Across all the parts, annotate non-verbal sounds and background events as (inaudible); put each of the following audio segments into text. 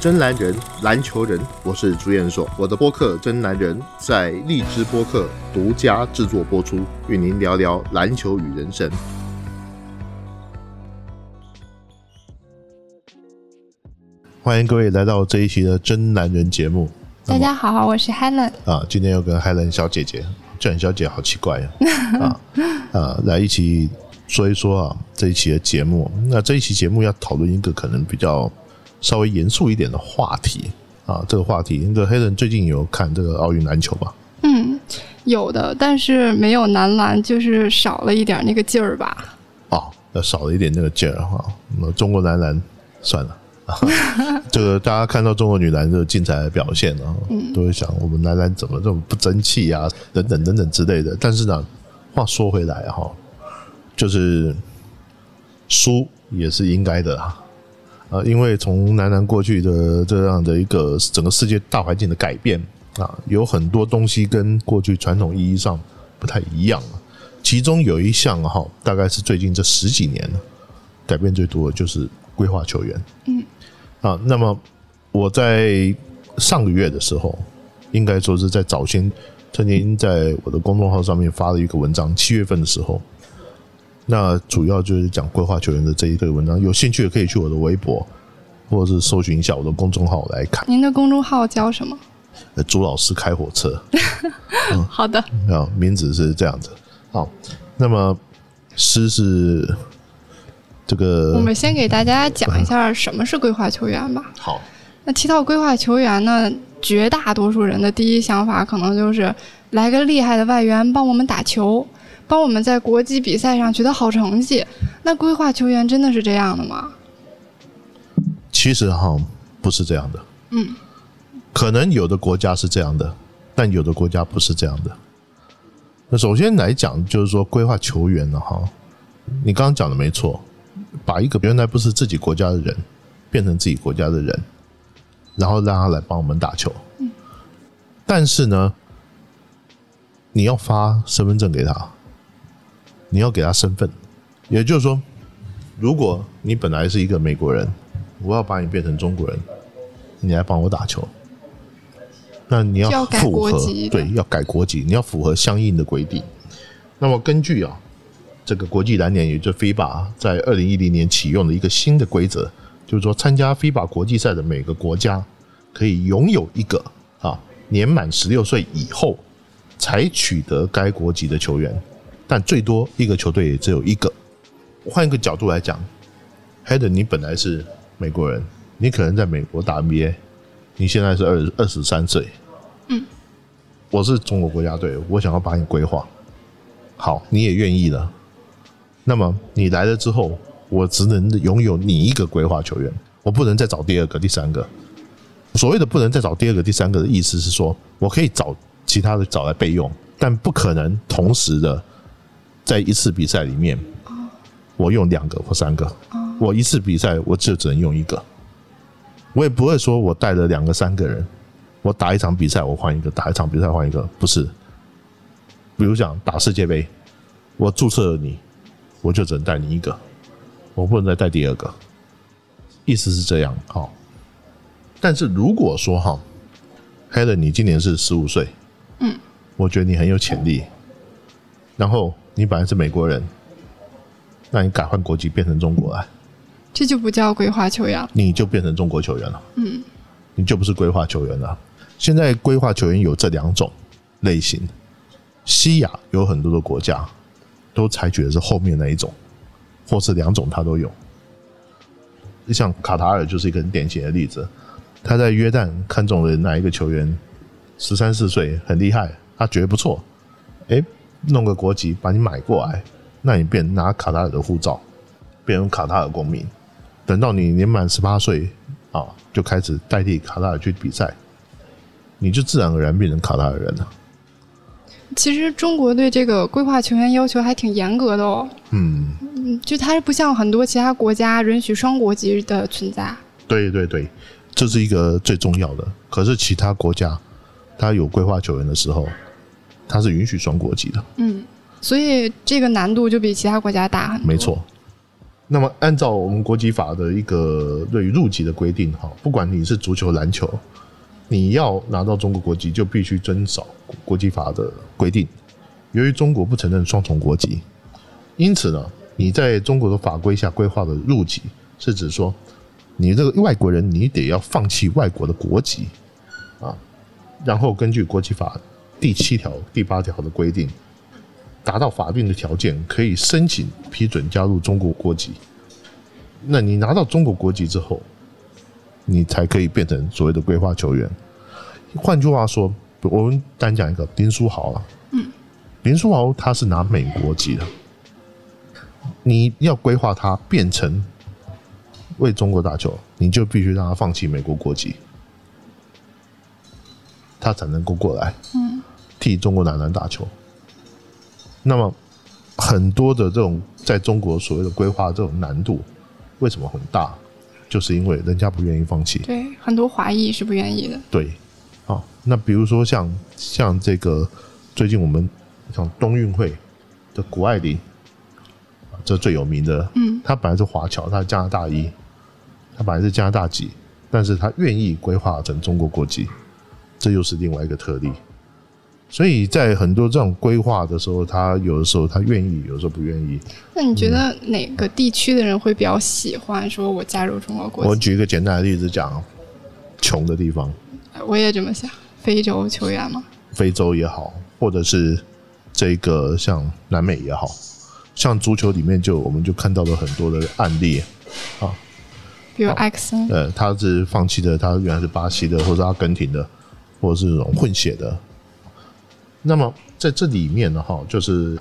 真男人，篮球人，我是朱彦硕。我的播客《真男人》在荔枝播客独家制作播出，与您聊聊篮球与人生。欢迎各位来到这一期的《真男人》节目。大家好，我是 Helen 啊，今天要跟 Helen 小姐姐，叫你小姐好奇怪呀啊 (laughs) 啊，来一起说一说啊这一期的节目。那这一期节目要讨论一个可能比较稍微严肃一点的话题啊，这个话题，那个 Helen 最近有看这个奥运篮球吧？嗯，有的，但是没有男篮，就是少了一点那个劲儿吧。哦，要少了一点那个劲儿哈。那中国男篮算了。(laughs) 这个大家看到中国女篮这个精彩的表现啊，都会想我们男篮怎么这么不争气啊，等等等等之类的。但是呢，话说回来哈，就是输也是应该的啊，啊，因为从男篮过去的这样的一个整个世界大环境的改变啊，有很多东西跟过去传统意义上不太一样了。其中有一项哈，大概是最近这十几年改变最多的就是规划球员。嗯。啊，那么我在上个月的时候，应该说是在早先曾经在我的公众号上面发了一个文章，七月份的时候，那主要就是讲规划球员的这一个文章。有兴趣的可以去我的微博，或者是搜寻一下我的公众号来看。您的公众号叫什么？呃，朱老师开火车。(laughs) 嗯，好的。啊，名字是这样子。好，那么诗是。这个，我们先给大家讲一下什么是规划球员吧。好，那提到规划球员呢，绝大多数人的第一想法可能就是来个厉害的外援帮我们打球，帮我们在国际比赛上取得好成绩。那规划球员真的是这样的吗？其实哈，不是这样的。嗯，可能有的国家是这样的，但有的国家不是这样的。那首先来讲，就是说规划球员呢，哈，你刚刚讲的没错。把一个原来不是自己国家的人变成自己国家的人，然后让他来帮我们打球。嗯，但是呢，你要发身份证给他，你要给他身份。也就是说，如果你本来是一个美国人，我要把你变成中国人，你来帮我打球，那你要符合对要改国籍，你要符合相应的规定。那么根据啊。这个国际篮联，也就是 FIBA，在二零一零年启用的一个新的规则，就是说，参加 FIBA 国际赛的每个国家可以拥有一个啊年满十六岁以后才取得该国籍的球员，但最多一个球队也只有一个。换一个角度来讲 h e d 你本来是美国人，你可能在美国打 NBA，你现在是二二十三岁，嗯，我是中国国家队，我想要把你规划好，你也愿意了。那么你来了之后，我只能拥有你一个规划球员，我不能再找第二个、第三个。所谓的不能再找第二个、第三个的意思是说，我可以找其他的找来备用，但不可能同时的在一次比赛里面，我用两个或三个。我一次比赛我就只能用一个，我也不会说我带了两个、三个人，我打一场比赛我换一个，打一场比赛换一个，不是。比如讲打世界杯，我注册了你。我就只能带你一个，我不能再带第二个。意思是这样，好。但是如果说哈，Helen，你今年是十五岁，嗯，我觉得你很有潜力。然后你本来是美国人，那你改换国籍变成中国来，这就不叫规划球员，你就变成中国球员了。嗯，你就不是规划球员了。现在规划球员有这两种类型，西亚有很多的国家。都采取的是后面那一种，或是两种，他都有。像卡塔尔就是一个很典型的例子，他在约旦看中了哪一个球员，十三四岁很厉害，他觉得不错，哎，弄个国籍把你买过来，那你变拿卡塔尔的护照，变成卡塔尔公民，等到你年满十八岁啊，就开始代替卡塔尔去比赛，你就自然而然变成卡塔尔人了。其实中国对这个规划球员要求还挺严格的哦。嗯，就它是不像很多其他国家允许双国籍的存在。对对对，这是一个最重要的。可是其他国家，它有规划球员的时候，它是允许双国籍的。嗯，所以这个难度就比其他国家大很多。没错，那么按照我们国籍法的一个对于入籍的规定，哈，不管你是足球、篮球，你要拿到中国国籍，就必须遵守国籍法的规定。由于中国不承认双重国籍，因此呢，你在中国的法规下规划的入籍，是指说你这个外国人，你得要放弃外国的国籍啊，然后根据国籍法第七条、第八条的规定。达到法定的条件，可以申请批准加入中国国籍。那你拿到中国国籍之后，你才可以变成所谓的规划球员。换句话说，我们单讲一个林书豪啊，嗯，林书豪他是拿美国籍的，你要规划他变成为中国打球，你就必须让他放弃美国国籍，他才能够过来，嗯，替中国男篮打球。那么，很多的这种在中国所谓的规划这种难度，为什么很大？就是因为人家不愿意放弃。对，很多华裔是不愿意的。对，好，那比如说像像这个最近我们像冬运会的谷爱凌，这最有名的，嗯，他本来是华侨，他是加拿大裔，他本来是加拿大籍，但是他愿意规划成中国国籍，这又是另外一个特例。所以在很多这种规划的时候，他有的时候他愿意，有的时候不愿意。那你觉得哪个地区的人会比较喜欢说我加入中国国籍？我举一个简单的例子讲，穷的地方。我也这么想，非洲球员吗？非洲也好，或者是这个像南美也好，像足球里面就我们就看到了很多的案例啊，比如埃克森，呃，他是放弃的，他原来是巴西的，或者阿根廷的，或者是这种混血的。那么在这里面呢，哈，就是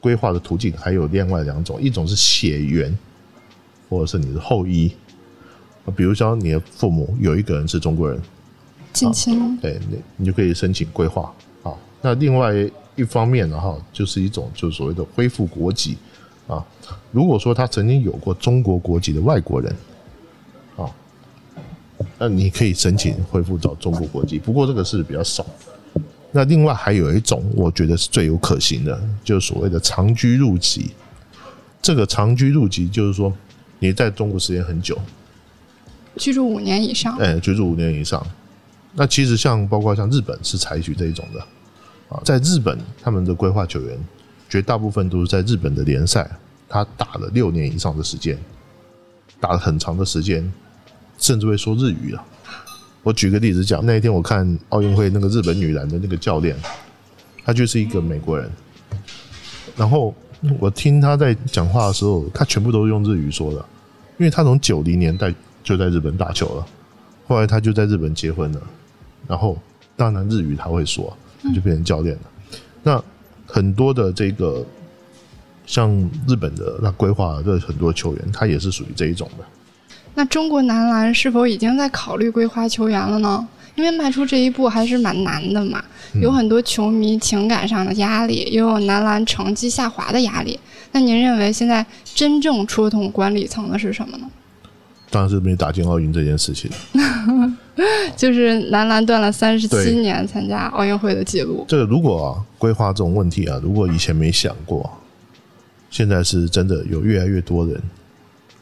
规划的途径还有另外两种，一种是血缘，或者是你的后裔，比如说你的父母有一个人是中国人，近亲，对，你你就可以申请规划。啊，那另外一方面呢，哈，就是一种就是所谓的恢复国籍啊。如果说他曾经有过中国国籍的外国人，啊，那你可以申请恢复到中国国籍，不过这个是比较少。那另外还有一种，我觉得是最有可行的，就是所谓的长居入籍。这个长居入籍就是说，你在中国时间很久，居住五年以上。哎，居住五年以上。那其实像包括像日本是采取这一种的啊，在日本他们的规划球员绝大部分都是在日本的联赛，他打了六年以上的时间，打了很长的时间，甚至会说日语了。我举个例子讲，那一天我看奥运会那个日本女篮的那个教练，他就是一个美国人。然后我听他在讲话的时候，他全部都是用日语说的，因为他从九零年代就在日本打球了，后来他就在日本结婚了，然后当然日语他会说，他就变成教练了。那很多的这个像日本的那规划的很多球员，他也是属于这一种的。那中国男篮是否已经在考虑规划球员了呢？因为迈出这一步还是蛮难的嘛，有很多球迷情感上的压力，也有男篮成绩下滑的压力。那您认为现在真正戳痛管理层的是什么呢？当然是没打进奥运这件事情。(laughs) 就是男篮断了三十七年参加奥运会的记录。这个如果规划这种问题啊，如果以前没想过，现在是真的有越来越多人。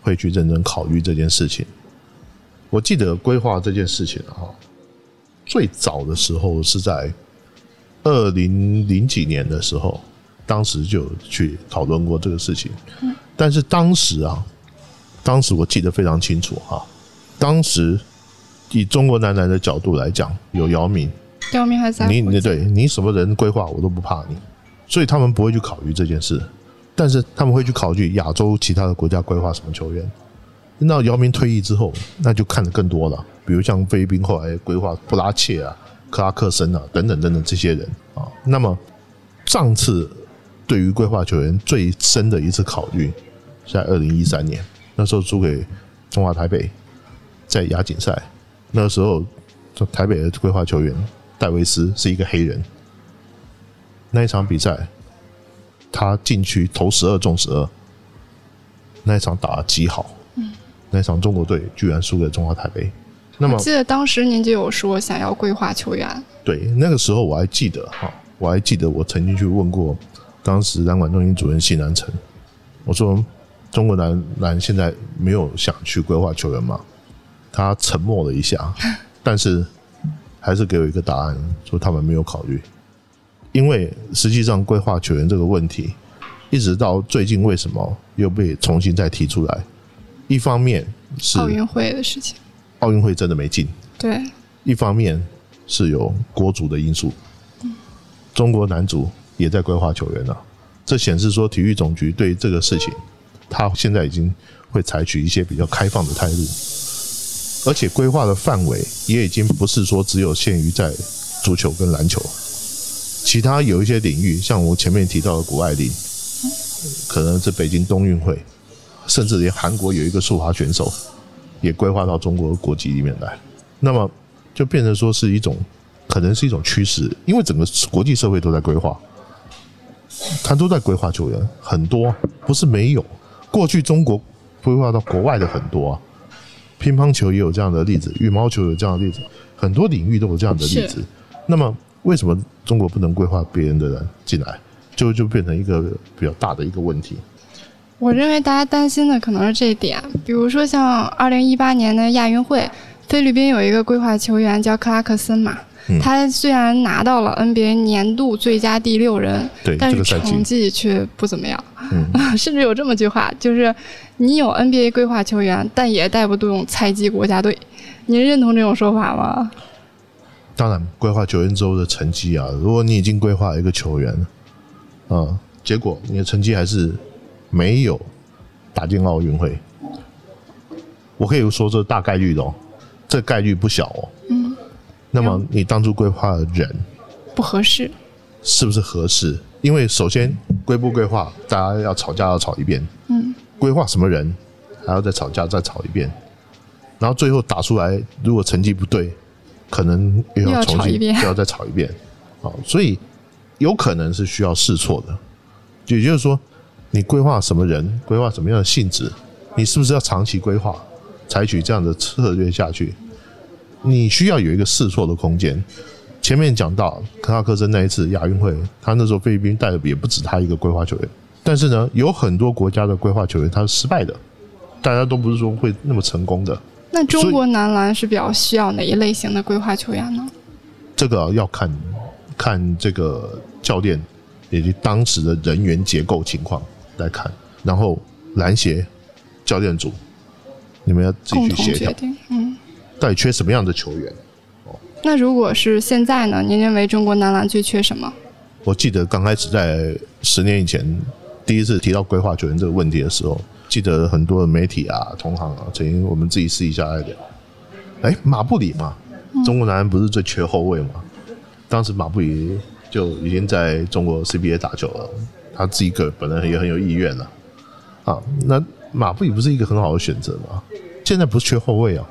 会去认真考虑这件事情。我记得规划这件事情啊，最早的时候是在二零零几年的时候，当时就去讨论过这个事情。但是当时啊，当时我记得非常清楚哈，当时以中国男篮的角度来讲，有姚明，姚明还在，你你对你什么人规划我都不怕你，所以他们不会去考虑这件事。但是他们会去考虑亚洲其他的国家规划什么球员。那姚明退役之后，那就看的更多了。比如像菲律宾后来规划布拉切啊、克拉克森啊等等等等这些人啊。那么上次对于规划球员最深的一次考虑，在二零一三年，那时候输给中华台北，在亚锦赛，那时候台北的规划球员戴维斯是一个黑人，那一场比赛。他进去投十二中十二，那一场打的极好。嗯，那一场中国队居然输给中华台北。那么，记得当时您就有说想要规划球员。对，那个时候我还记得哈，我还记得我曾经去问过当时篮管中心主任谢南成，我说中国男篮现在没有想去规划球员吗？他沉默了一下，(laughs) 但是还是给我一个答案，说他们没有考虑。因为实际上规划球员这个问题，一直到最近为什么又被重新再提出来？一方面是奥运会的事情，奥运会真的没进；对，一方面是有国足的因素，中国男足也在规划球员了。这显示说，体育总局对这个事情，他现在已经会采取一些比较开放的态度，而且规划的范围也已经不是说只有限于在足球跟篮球。其他有一些领域，像我前面提到的谷爱凌，可能是北京冬运会，甚至连韩国有一个速滑选手也规划到中国国籍里面来，那么就变成说是一种，可能是一种趋势，因为整个国际社会都在规划，他都在规划球员，很多不是没有，过去中国规划到国外的很多啊，乒乓球也有这样的例子，羽毛球有这样的例子，很多领域都有这样的例子，那么。为什么中国不能规划别人的人进来，就就变成一个比较大的一个问题？我认为大家担心的可能是这一点，比如说像二零一八年的亚运会，菲律宾有一个规划球员叫克拉克森嘛，他虽然拿到了 NBA 年度最佳第六人，对，但是成绩却不怎么样，(laughs) 甚至有这么句话，就是你有 NBA 规划球员，但也带不动菜鸡国家队。您认同这种说法吗？当然，规划球员之后的成绩啊，如果你已经规划一个球员，啊，结果你的成绩还是没有打进奥运会，我可以说这大概率的哦，这概率不小哦。嗯。那么你当初规划的人不合适，是不是合适？因为首先规不规划，大家要吵架要吵一遍。嗯。规划什么人，还要再吵架再吵一遍，然后最后打出来，如果成绩不对。可能又要重新又要再炒一遍，啊，所以有可能是需要试错的。也就是说，你规划什么人，规划什么样的性质，你是不是要长期规划，采取这样的策略下去？你需要有一个试错的空间。前面讲到克拉克森那一次亚运会，他那时候菲律宾带的也不止他一个规划球员，但是呢，有很多国家的规划球员他是失败的，大家都不是说会那么成功的。那中国男篮是比较需要哪一类型的规划球员呢？这个要看看这个教练以及当时的人员结构情况来看，然后篮协教练组你们要自己去协调。嗯，到底缺什么样的球员？哦，那如果是现在呢？您认为中国男篮最缺什么？我记得刚开始在十年以前第一次提到规划球员这个问题的时候。记得很多的媒体啊、同行啊，曾经我们自己私底下来聊。哎，马布里嘛，中国男篮不是最缺后卫吗？当时马布里就已经在中国 CBA 打球了，他自己个本来也很有意愿了。啊，那马布里不是一个很好的选择吗？现在不是缺后卫啊，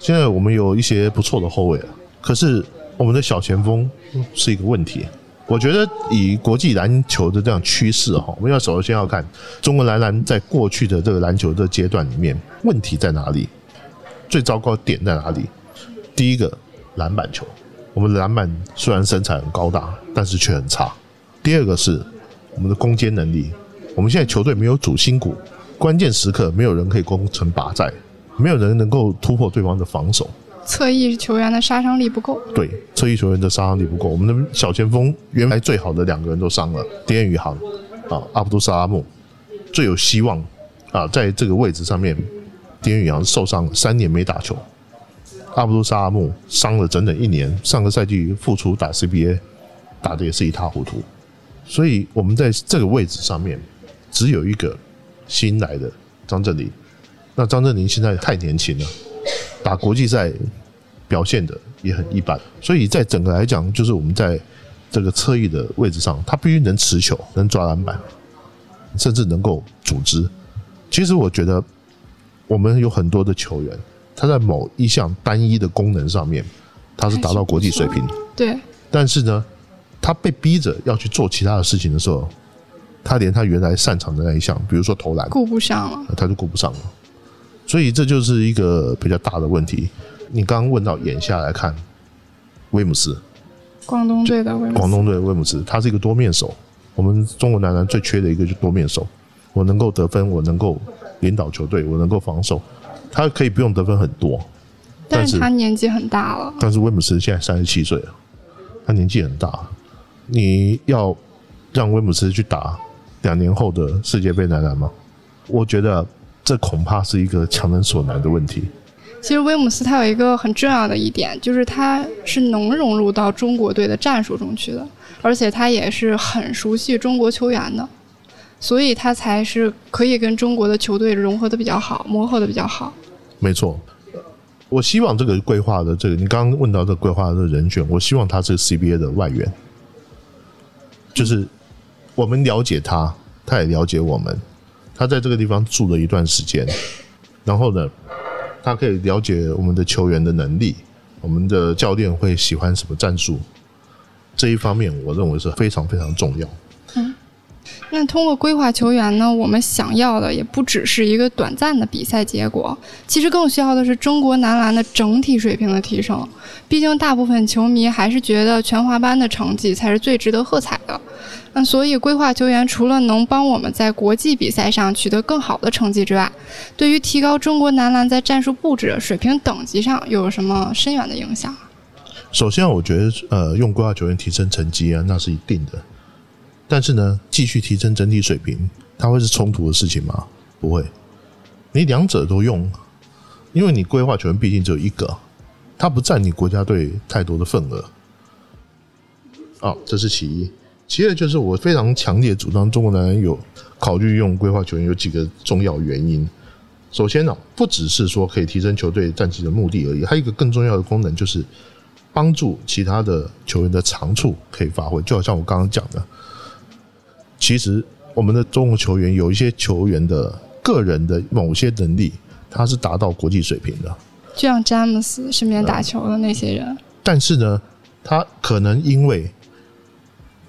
现在我们有一些不错的后卫啊，可是我们的小前锋是一个问题。我觉得以国际篮球的这样趋势哈，我们要首先要看中国男篮在过去的这个篮球的阶段里面问题在哪里，最糟糕点在哪里？第一个篮板球，我们的篮板虽然身材很高大，但是却很差。第二个是我们的攻坚能力，我们现在球队没有主心骨，关键时刻没有人可以攻城拔寨，没有人能够突破对方的防守。侧翼球员的杀伤力不够，对，侧翼球员的杀伤力不够。我们的小前锋原来最好的两个人都伤了，丁宇航啊，阿卜杜萨拉木最有希望啊，在这个位置上面，丁宇航受伤三年没打球，阿卜杜萨拉木伤了整整一年，上个赛季复出打 CBA，打的也是一塌糊涂。所以我们在这个位置上面只有一个新来的张镇麟，那张镇麟现在太年轻了，打国际赛。表现的也很一般，所以在整个来讲，就是我们在这个侧翼的位置上，他必须能持球、能抓篮板，甚至能够组织。其实我觉得，我们有很多的球员，他在某一项单一的功能上面，他是达到国际水平。对。但是呢，他被逼着要去做其他的事情的时候，他连他原来擅长的那一项，比如说投篮，顾不上了，他就顾不上了。所以这就是一个比较大的问题。你刚刚问到眼下来看，威姆斯，广东队的威姆，广东队的威姆斯，他是一个多面手。我们中国男篮最缺的一个就多面手，我能够得分，我能够领导球队，我能够防守，他可以不用得分很多，但是他年纪很大了。但是威姆斯现在三十七岁了，他年纪很大，你要让威姆斯去打两年后的世界杯男篮吗？我觉得这恐怕是一个强人所难的问题。其实威姆斯他有一个很重要的一点，就是他是能融入到中国队的战术中去的，而且他也是很熟悉中国球员的，所以他才是可以跟中国的球队融合的比较好，磨合的比较好。没错，我希望这个规划的这个，你刚刚问到这个规划的人选，我希望他是 CBA 的外援，就是我们了解他，他也了解我们，他在这个地方住了一段时间，然后呢？他可以了解我们的球员的能力，我们的教练会喜欢什么战术，这一方面我认为是非常非常重要。那通过规划球员呢，我们想要的也不只是一个短暂的比赛结果，其实更需要的是中国男篮的整体水平的提升。毕竟大部分球迷还是觉得全华班的成绩才是最值得喝彩的。那所以，规划球员除了能帮我们在国际比赛上取得更好的成绩之外，对于提高中国男篮在战术布置水平等级上又有什么深远的影响？首先，我觉得呃，用规划球员提升成绩啊，那是一定的。但是呢，继续提升整体水平，它会是冲突的事情吗？不会。你两者都用，因为你规划球员毕竟只有一个，它不占你国家队太多的份额。哦，这是其一。其二就是我非常强烈主张中国男篮有考虑用规划球员有几个重要原因。首先呢，不只是说可以提升球队战绩的目的而已，还有一个更重要的功能就是帮助其他的球员的长处可以发挥。就好像我刚刚讲的，其实我们的中国球员有一些球员的个人的某些能力，他是达到国际水平的，就像詹姆斯身边打球的那些人。但是呢，他可能因为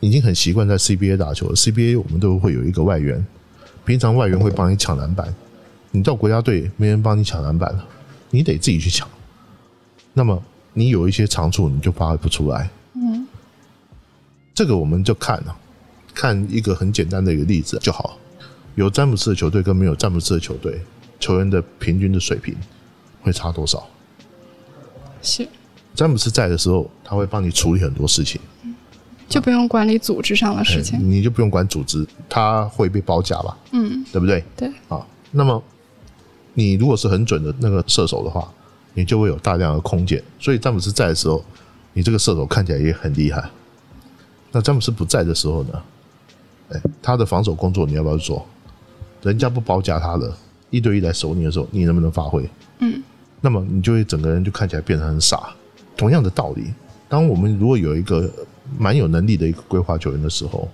已经很习惯在 CBA 打球了，CBA 我们都会有一个外援，平常外援会帮你抢篮板，你到国家队没人帮你抢篮板了，你得自己去抢。那么你有一些长处，你就发挥不出来。嗯，这个我们就看了，看一个很简单的一个例子就好。有詹姆斯的球队跟没有詹姆斯的球队，球员的平均的水平会差多少？是詹姆斯在的时候，他会帮你处理很多事情。就不用管理组织上的事情，你就不用管组织，他会被包夹吧？嗯，对不对？对啊。那么你如果是很准的那个射手的话，你就会有大量的空间。所以詹姆斯在的时候，你这个射手看起来也很厉害。那詹姆斯不在的时候呢？哎，他的防守工作你要不要做？人家不包夹他的，一对一来守你的时候，你能不能发挥？嗯。那么你就会整个人就看起来变得很傻。同样的道理，当我们如果有一个。蛮有能力的一个规划球员的时候，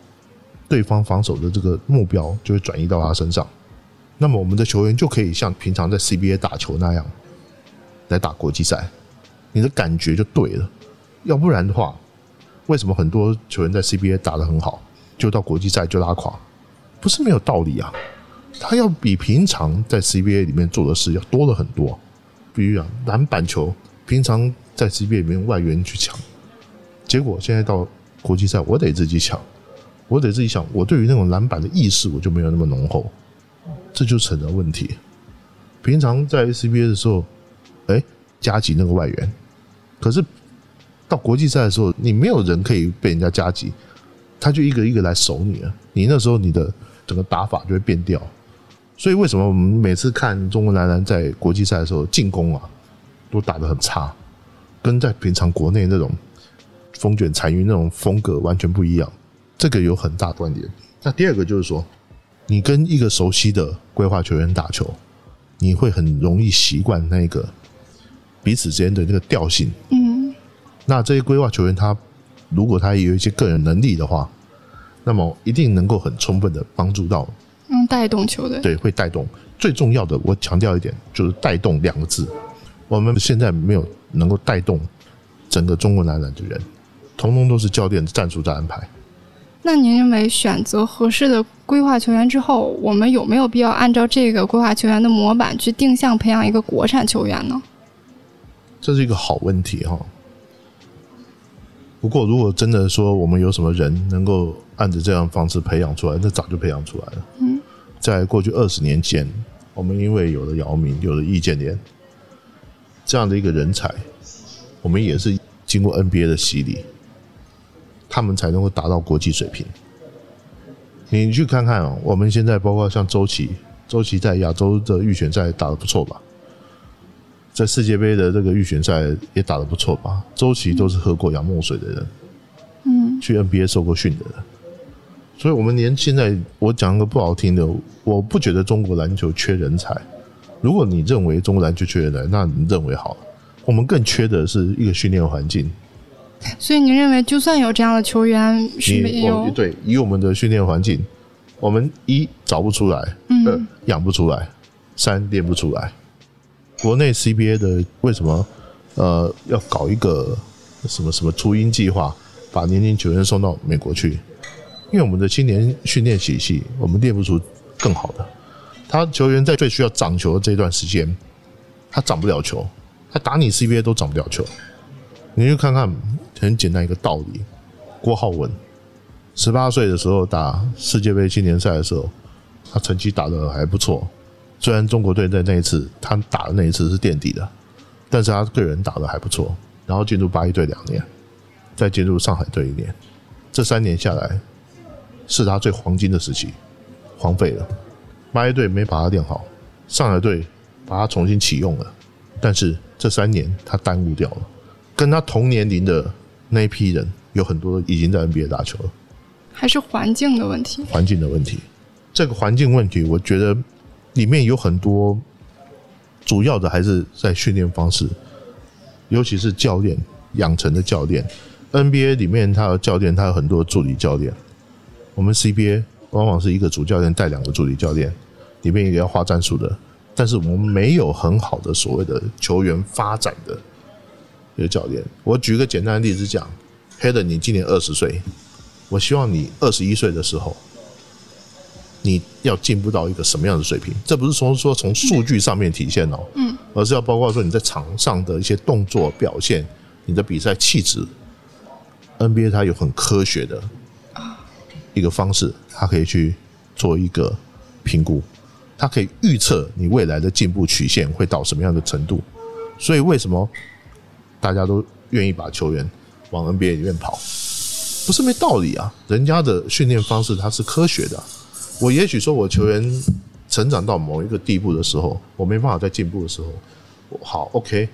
对方防守的这个目标就会转移到他身上，那么我们的球员就可以像平常在 CBA 打球那样来打国际赛，你的感觉就对了。要不然的话，为什么很多球员在 CBA 打得很好，就到国际赛就拉垮？不是没有道理啊！他要比平常在 CBA 里面做的事要多了很多，比如讲篮板球，平常在 CBA 里面外援去抢。结果现在到国际赛，我得自己抢，我得自己想，我对于那种篮板的意识我就没有那么浓厚，这就成了问题。平常在 CBA 的时候，哎，加急那个外援，可是到国际赛的时候，你没有人可以被人家加急，他就一个一个来守你了，你那时候你的整个打法就会变掉。所以为什么我们每次看中国男篮在国际赛的时候进攻啊，都打得很差，跟在平常国内那种。风卷残云那种风格完全不一样，这个有很大关联。那第二个就是说，你跟一个熟悉的规划球员打球，你会很容易习惯那个彼此之间的那个调性。嗯，那这些规划球员他如果他有一些个人能力的话，那么一定能够很充分的帮助到，嗯，带动球队。对，会带动。最重要的，我强调一点，就是“带动”两个字。我们现在没有能够带动整个中国男篮的人。通通都是教练的战术在安排。那您认为选择合适的规划球员之后，我们有没有必要按照这个规划球员的模板去定向培养一个国产球员呢？这是一个好问题哈。不过，如果真的说我们有什么人能够按着这样方式培养出来，那早就培养出来了。嗯，在过去二十年间，我们因为有了姚明，有了易建联这样的一个人才，我们也是经过 NBA 的洗礼，他们才能够达到国际水平。你去看看哦，我们现在包括像周琦，周琦在亚洲的预选赛打得不错吧？在世界杯的这个预选赛也打得不错吧？周琦都是喝过洋墨水的人，嗯，去 NBA 受过训的人，所以我们连现在我讲个不好听的，我不觉得中国篮球缺人才。如果你认为中国篮球缺人才，那你认为好了。我们更缺的是一个训练环境。所以你认为，就算有这样的球员，是没有对以我们的训练环境，我们一找不出来，二嗯养不出来，三练不出来。国内 CBA 的为什么呃要搞一个什么什么雏鹰计划，把年轻球员送到美国去？因为我们的青年训练体系，我们练不出更好的。他球员在最需要长球的这段时间，他长不了球，他打你 CBA 都长不了球。你去看看很简单一个道理，郭浩文十八岁的时候打世界杯青年赛的时候，他成绩打得还不错。虽然中国队在那一次他打的那一次是垫底的，但是他个人打的还不错。然后进入八一队两年，再进入上海队一年，这三年下来是他最黄金的时期，荒废了。八一队没把他练好，上海队把他重新启用了，但是这三年他耽误掉了。跟他同年龄的那一批人，有很多已经在 NBA 打球了。还是环境的问题？环境的问题。这个环境问题，我觉得里面有很多主要的还是在训练方式，尤其是教练养成的教练。NBA 里面他的教练，他有很多助理教练。我们 CBA 往往是一个主教练带两个助理教练，里面也要画战术的。但是我们没有很好的所谓的球员发展的一个教练。我举个简单的例子讲，黑的你今年二十岁，我希望你二十一岁的时候，你要进步到一个什么样的水平？这不是从说从数据上面体现哦，嗯，而是要包括说你在场上的一些动作表现，你的比赛气质。NBA 它有很科学的一个方式，它可以去做一个评估，它可以预测你未来的进步曲线会到什么样的程度。所以为什么大家都愿意把球员往 NBA 里面跑？不是没道理啊！人家的训练方式它是科学的。我也许说我球员成长到某一个地步的时候，我没办法再进步的时候，好 OK，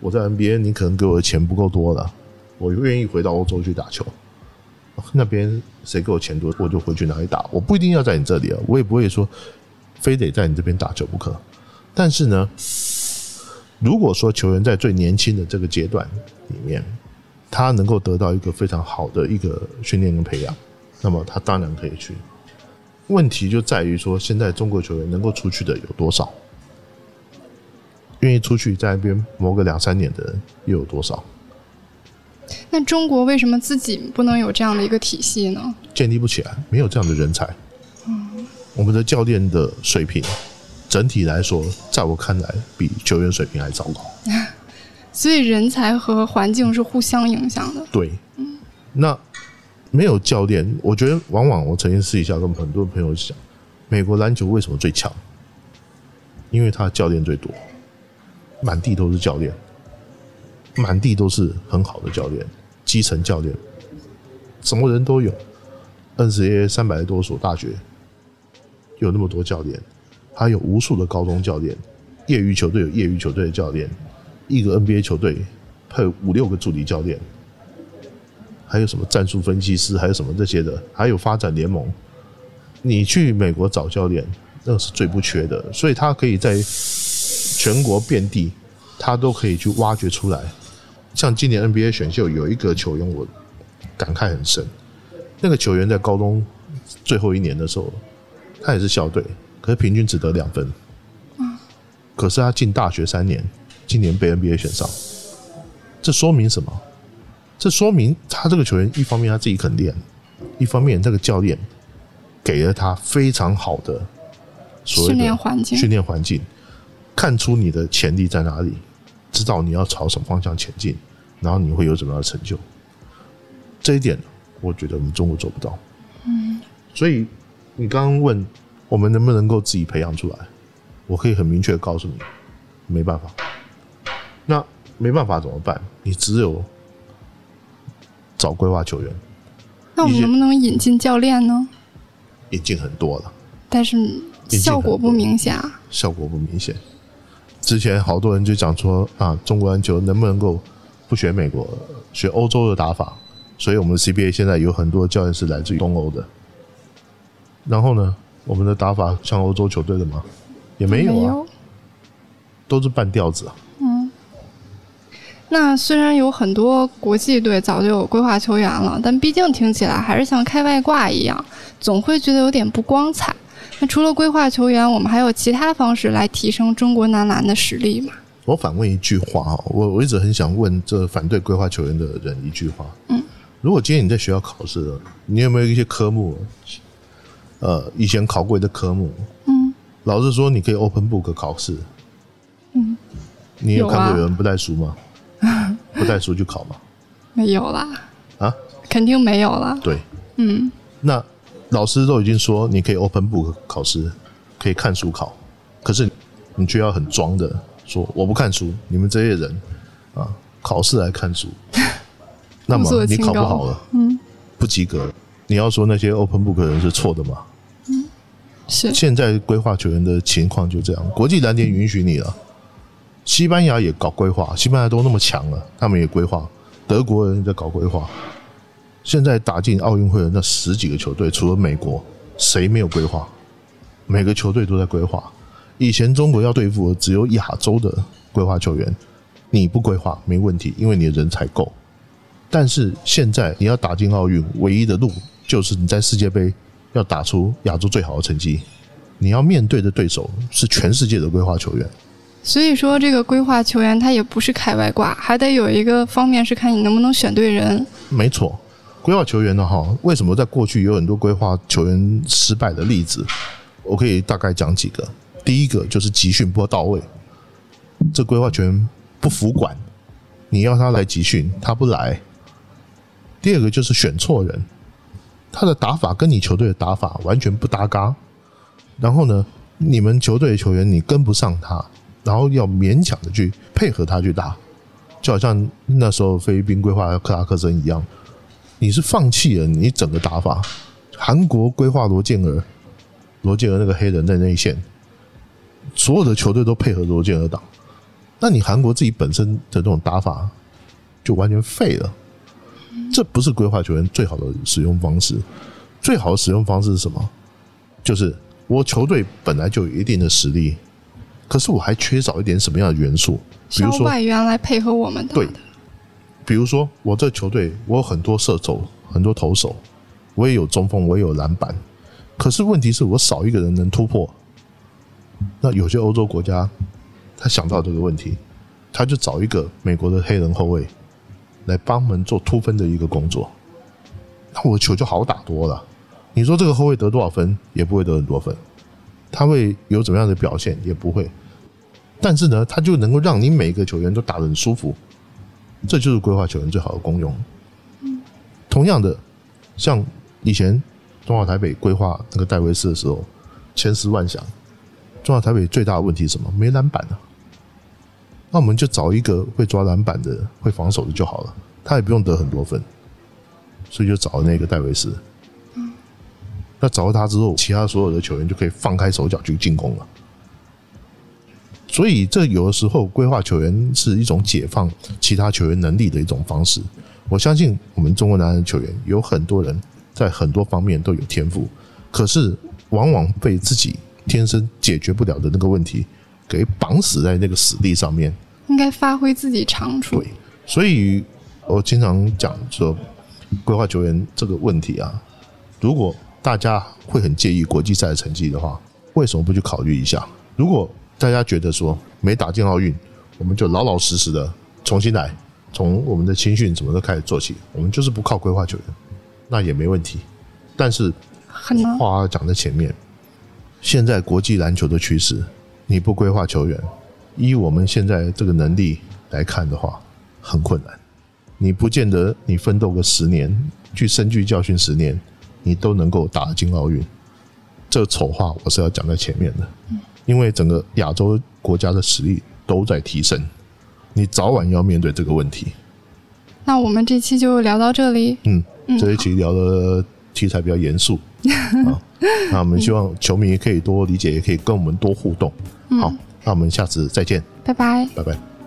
我在 NBA 你可能给我的钱不够多了，我愿意回到欧洲去打球。那边谁给我钱多，我就回去哪里打。我不一定要在你这里啊，我也不会说非得在你这边打球不可。但是呢，如果说球员在最年轻的这个阶段里面，他能够得到一个非常好的一个训练跟培养，那么他当然可以去。问题就在于说，现在中国球员能够出去的有多少？愿意出去在那边磨个两三年的人又有多少？那中国为什么自己不能有这样的一个体系呢？建立不起来，没有这样的人才。我们的教练的水平，整体来说，在我看来，比球员水平还糟糕。(laughs) 所以人才和环境是互相影响的。对，那没有教练，我觉得往往我曾经私底下跟很多朋友讲，美国篮球为什么最强？因为他教练最多，满地都是教练，满地都是很好的教练，基层教练，什么人都有。NCAA 三百多所大学，有那么多教练，还有无数的高中教练，业余球队有业余球队的教练，一个 NBA 球队配五六个助理教练，还有什么战术分析师，还有什么这些的，还有发展联盟。你去美国找教练，那是最不缺的，所以他可以在全国遍地，他都可以去挖掘出来。像今年 NBA 选秀有一个球员，我感慨很深。那个球员在高中最后一年的时候，他也是校队，可是平均只得两分。可是他进大学三年，今年被 NBA 选上，这说明什么？这说明他这个球员一方面他自己肯练，一方面这个教练给了他非常好的所谓的训练环境训练环境，看出你的潜力在哪里，知道你要朝什么方向前进，然后你会有什么样的成就。这一点，我觉得我们中国做不到。嗯，所以你刚刚问我们能不能够自己培养出来？我可以很明确的告诉你，没办法。那没办法怎么办？你只有找规划球员。那我们能不能引进教练呢？引进很多了，但是效果不明显啊。效果不明显。之前好多人就讲说啊，中国篮球能不能够不学美国，学欧洲的打法？所以我们的 CBA 现在有很多教练是来自于东欧的。然后呢，我们的打法像欧洲球队的吗？也没有啊，都是半吊子啊。嗯。那虽然有很多国际队早就有规划球员了，但毕竟听起来还是像开外挂一样，总会觉得有点不光彩。那除了规划球员，我们还有其他方式来提升中国男篮的实力吗？我反问一句话啊，我我一直很想问这反对规划球员的人一句话。嗯。如果今天你在学校考试了，你有没有一些科目，呃，以前考过的科目？嗯，老师说你可以 open book 考试。嗯，你有看过有人不带书吗？不带书去考吗？没有啦。啊？肯定没有啦。对。嗯。那老师都已经说你可以 open book 考试，可以看书考，可是你却要很装的说我不看书，你们这些人啊，考试来看书。(laughs) 那么你考不好了，嗯，不及格，你要说那些 open book 的人是错的吗？嗯，是。现在规划球员的情况就这样，国际篮联允许你了，西班牙也搞规划，西班牙都那么强了，他们也规划，德国人在搞规划。现在打进奥运会的那十几个球队，除了美国，谁没有规划？每个球队都在规划。以前中国要对付只有亚洲的规划球员，你不规划没问题，因为你的人才够。但是现在你要打进奥运，唯一的路就是你在世界杯要打出亚洲最好的成绩。你要面对的对手是全世界的规划球员。所以说，这个规划球员他也不是开外挂，还得有一个方面是看你能不能选对人。没错，规划球员呢，哈，为什么在过去有很多规划球员失败的例子？我可以大概讲几个。第一个就是集训不到位，这规划球员不服管，你要他来集训，他不来。第二个就是选错人，他的打法跟你球队的打法完全不搭嘎。然后呢，你们球队的球员你跟不上他，然后要勉强的去配合他去打，就好像那时候菲律宾规划克拉克森一样，你是放弃了你整个打法。韩国规划罗建尔，罗建尔那个黑人在内线，所有的球队都配合罗建尔打，那你韩国自己本身的这种打法就完全废了。这不是规划球员最好的使用方式。最好的使用方式是什么？就是我球队本来就有一定的实力，可是我还缺少一点什么样的元素？比如说外援来配合我们的。对，比如说我这球队我有很多射手，很多投手，我也有中锋，我也有篮板，可是问题是我少一个人能突破。那有些欧洲国家他想到这个问题，他就找一个美国的黑人后卫。来帮忙做突分的一个工作，那我的球就好打多了。你说这个后卫得多少分，也不会得很多分，他会有怎么样的表现，也不会。但是呢，他就能够让你每个球员都打得很舒服，这就是规划球员最好的功用。同样的，像以前中华台北规划那个戴维斯的时候，千思万想，中华台北最大的问题是什么？没篮板啊。那我们就找一个会抓篮板的、会防守的就好了，他也不用得很多分，所以就找了那个戴维斯。嗯，那找到他之后，其他所有的球员就可以放开手脚去进攻了。所以，这有的时候规划球员是一种解放其他球员能力的一种方式。我相信我们中国男篮球员有很多人在很多方面都有天赋，可是往往被自己天生解决不了的那个问题。给绑死在那个死地上面，应该发挥自己长处。对，所以我经常讲说，规划球员这个问题啊，如果大家会很介意国际赛的成绩的话，为什么不去考虑一下？如果大家觉得说没打进奥运，我们就老老实实的重新来，从我们的青训怎么都开始做起，我们就是不靠规划球员，那也没问题。但是话讲在前面，现在国际篮球的趋势。你不规划球员，依我们现在这个能力来看的话，很困难。你不见得你奋斗个十年，去深具教训十年，你都能够打进奥运。这丑话我是要讲在前面的，因为整个亚洲国家的实力都在提升，你早晚要面对这个问题。那我们这期就聊到这里。嗯，这一期聊的题材比较严肃 (laughs) 啊，那我们希望球迷可以多理解，也可以跟我们多互动。好，那我们下次再见，拜拜。拜拜。